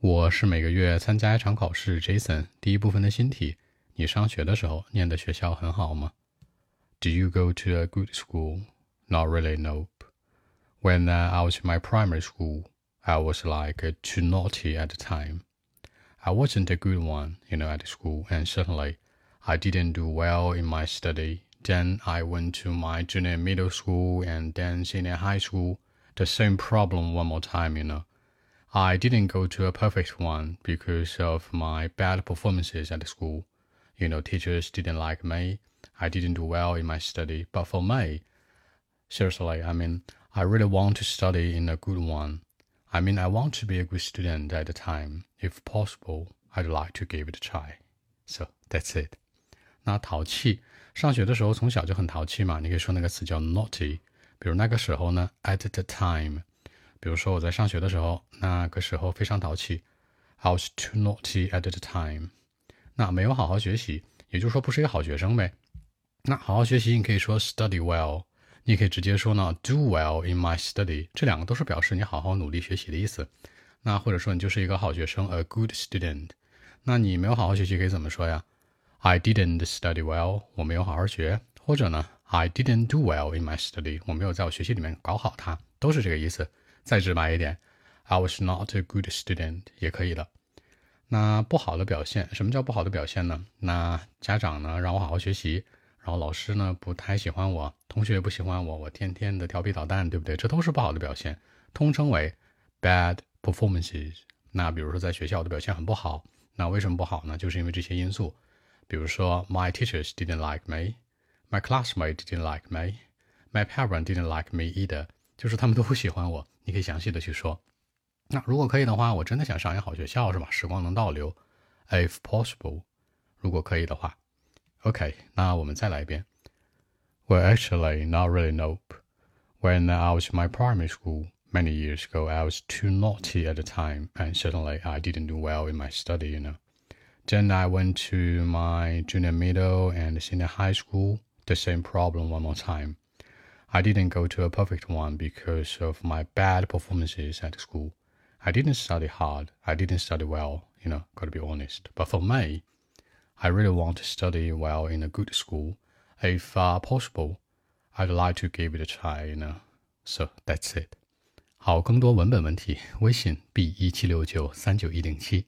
我是每个月参加一场考试。Jason，第一部分的新题：你上学的时候念的学校很好吗？Do you go to a good school? Not really, nope. When I was in my primary school, I was like too naughty at the time. I wasn't a good one, you know, at school, and certainly I didn't do well in my study. Then I went to my junior middle school and then senior high school. The same problem one more time, you know. I didn't go to a perfect one because of my bad performances at school. You know, teachers didn't like me. I didn't do well in my study. But for me, seriously, I mean, I really want to study in a good one. I mean, I want to be a good student at the time. If possible, I'd like to give it a try. So that's it. 那淘气，上学的时候从小就很淘气嘛，你可以说那个词叫 naughty。比如那个时候呢，at the time。 比如说我在上学的时候，那个时候非常淘气，I was too naughty at the time。那没有好好学习，也就是说不是一个好学生呗。那好好学习，你可以说 study well，你也可以直接说呢 do well in my study，这两个都是表示你好好努力学习的意思。那或者说你就是一个好学生，a good student。那你没有好好学习可以怎么说呀？I didn't study well，我没有好好学。或者呢，I didn't do well in my study，我没有在我学习里面搞好它，都是这个意思。再直白一点，I was not a good student 也可以的。那不好的表现，什么叫不好的表现呢？那家长呢让我好好学习，然后老师呢不太喜欢我，同学也不喜欢我，我天天的调皮捣蛋，对不对？这都是不好的表现，通称为 bad performances。那比如说在学校的表现很不好，那为什么不好呢？就是因为这些因素，比如说 my teachers didn't like me，my classmate didn't like me，my parents didn't like me either，就是他们都不喜欢我。你可以详细的去说。那如果可以的话，我真的想上一个好学校，是吧？时光能倒流，if possible，如果可以的话。OK，那我们再来一遍。Well, actually, not really. Nope. When I was in my primary school many years ago, I was too naughty at the time, and certainly I didn't do well in my study. You know. Then I went to my junior middle and senior high school. The same problem one more time. I didn't go to a perfect one because of my bad performances at school. I didn't study hard. I didn't study well, you know, gotta be honest. But for me, I really want to study well in a good school. If uh, possible, I'd like to give it a try, you know. So that's it. 好，更多文本问题，微信 b 一七六九三九一零七。